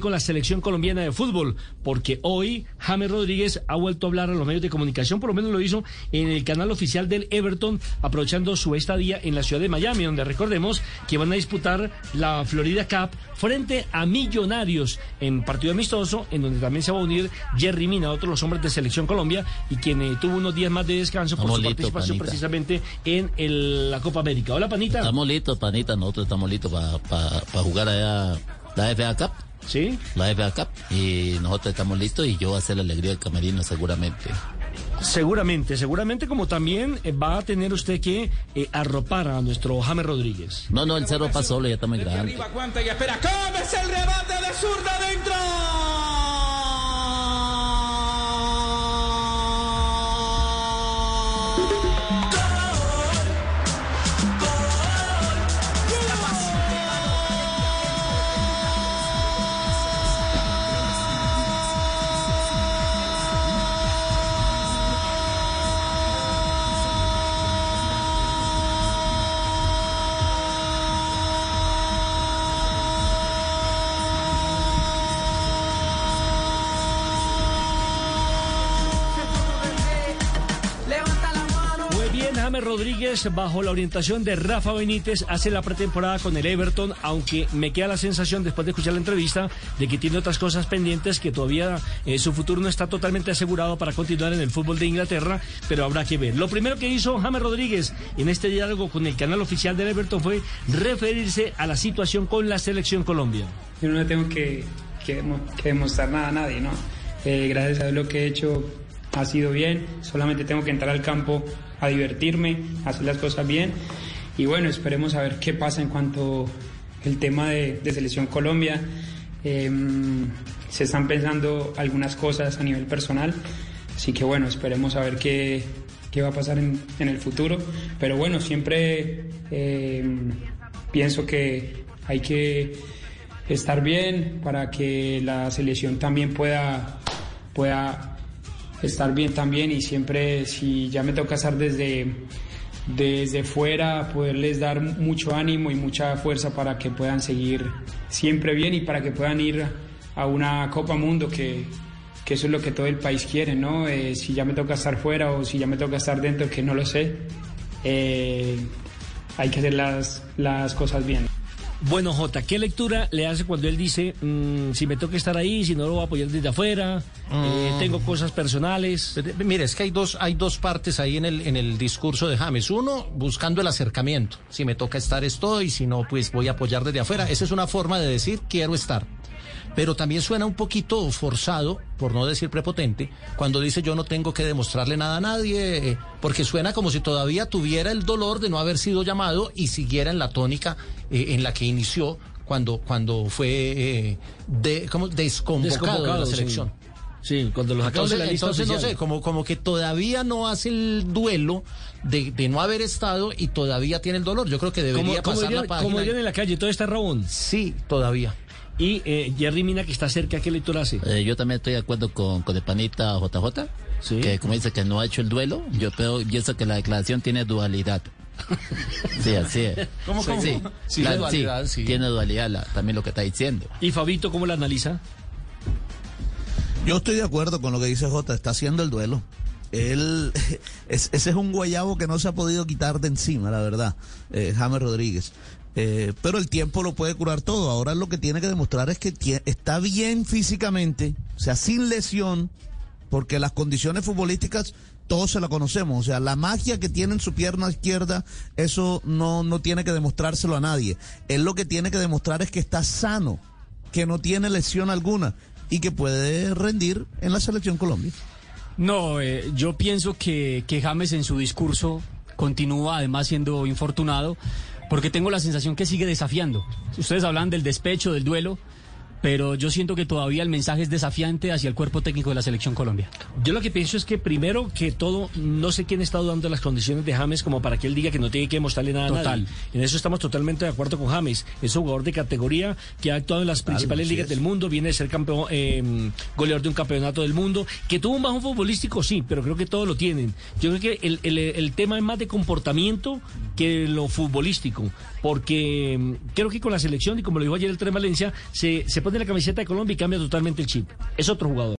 con la selección colombiana de fútbol, porque hoy James Rodríguez ha vuelto a hablar a los medios de comunicación, por lo menos lo hizo en el canal oficial del Everton, aprovechando su estadía en la ciudad de Miami, donde recordemos que van a disputar la Florida Cup frente a Millonarios en partido amistoso, en donde también se va a unir Jerry Mina, otro de los hombres de selección Colombia, y quien eh, tuvo unos días más de descanso por su participación precisamente en la Copa América. Hola, Panita. Estamos listos, Panita, nosotros estamos listos para jugar allá la FA Cup. ¿Sí? La FA Cup. Y nosotros estamos listos y yo voy a hacer la alegría del camerino seguramente. Seguramente, seguramente como también eh, va a tener usted que eh, arropar a nuestro James Rodríguez. No, no, el cerro pasó solo, ya está muy grande. Arriba, aguanta y espera. ¿Cómo es el rebate de zurda dentro? Rodríguez, bajo la orientación de Rafa Benítez, hace la pretemporada con el Everton, aunque me queda la sensación, después de escuchar la entrevista, de que tiene otras cosas pendientes, que todavía eh, su futuro no está totalmente asegurado para continuar en el fútbol de Inglaterra, pero habrá que ver. Lo primero que hizo James Rodríguez en este diálogo con el canal oficial del Everton fue referirse a la situación con la selección Colombia. Yo no le tengo que, demostrar nada a nadie, ¿no? Eh, gracias a lo que he hecho ha sido bien, solamente tengo que entrar al campo a divertirme, hacer las cosas bien y bueno, esperemos a ver qué pasa en cuanto el tema de, selección Colombia. Em, se están pensando algunas cosas a nivel personal, así que bueno, esperemos a ver qué, qué va a pasar en, en, el futuro, pero bueno, siempre em, pienso que hay que estar bien para que la selección también pueda, pueda estar bien también y siempre si ya me toca estar desde, desde fuera, poderles dar mucho ánimo y mucha fuerza para que puedan seguir siempre bien y para que puedan ir a una Copa Mundo que, que eso es lo que todo el país quiere, ¿no? Eh, si ya me toca estar fuera o si ya me toca estar dentro, que no lo sé, eh, hay que hacer las, las cosas bien. Bueno, Jota, ¿qué lectura le hace cuando él dice, mm, si me toca estar ahí, si no lo voy a apoyar desde afuera, eh, mm. tengo cosas personales? Mire, es que hay dos, hay dos partes ahí en el, en el discurso de James. Uno, buscando el acercamiento. Si me toca estar, estoy, si no, pues voy a apoyar desde afuera. Esa es una forma de decir, quiero estar pero también suena un poquito forzado, por no decir prepotente, cuando dice yo no tengo que demostrarle nada a nadie, porque suena como si todavía tuviera el dolor de no haber sido llamado y siguiera en la tónica eh, en la que inició cuando, cuando fue eh, de, como desconvocado, de la selección. Sí. cuando los entonces, de la lista entonces no sé, como, como que todavía no hace el duelo de, de, no haber estado y todavía tiene el dolor. Yo creo que debería pasar la página. Como en la calle, todo está Raúl. Sí, todavía. Y eh, Jerry Mina, que está cerca, ¿qué lectura hace? Eh, yo también estoy de acuerdo con, con el panita JJ, que como dice que no ha hecho el duelo, yo pienso que la declaración tiene dualidad. Sí, así es. ¿Cómo, cómo? Sí, sí, sí, tiene dualidad también lo que está diciendo. ¿Y Fabito cómo la analiza? Yo estoy de acuerdo con lo que dice J, está haciendo el duelo. Él, ese es un guayabo que no se ha podido quitar de encima, la verdad, eh, James Rodríguez. Eh, pero el tiempo lo puede curar todo. Ahora lo que tiene que demostrar es que está bien físicamente, o sea, sin lesión, porque las condiciones futbolísticas todos se la conocemos. O sea, la magia que tiene en su pierna izquierda, eso no, no tiene que demostrárselo a nadie. Él lo que tiene que demostrar es que está sano, que no tiene lesión alguna y que puede rendir en la selección Colombia. No, eh, yo pienso que, que James en su discurso continúa además siendo infortunado porque tengo la sensación que sigue desafiando. Ustedes hablan del despecho, del duelo pero yo siento que todavía el mensaje es desafiante hacia el cuerpo técnico de la selección Colombia. Yo lo que pienso es que primero que todo, no sé quién está dudando las condiciones de James como para que él diga que no tiene que mostrarle nada Total. a nadie. En eso estamos totalmente de acuerdo con James. Es un jugador de categoría que ha actuado en las principales ligas del mundo, viene de ser campeón, eh, goleador de un campeonato del mundo, que tuvo un bajo futbolístico, sí, pero creo que todos lo tienen. Yo creo que el, el, el tema es más de comportamiento que lo futbolístico, porque mm, creo que con la selección, y como lo dijo ayer el Tren Valencia, se, se pone la camiseta de Colombia y cambia totalmente el chip. Es otro jugador.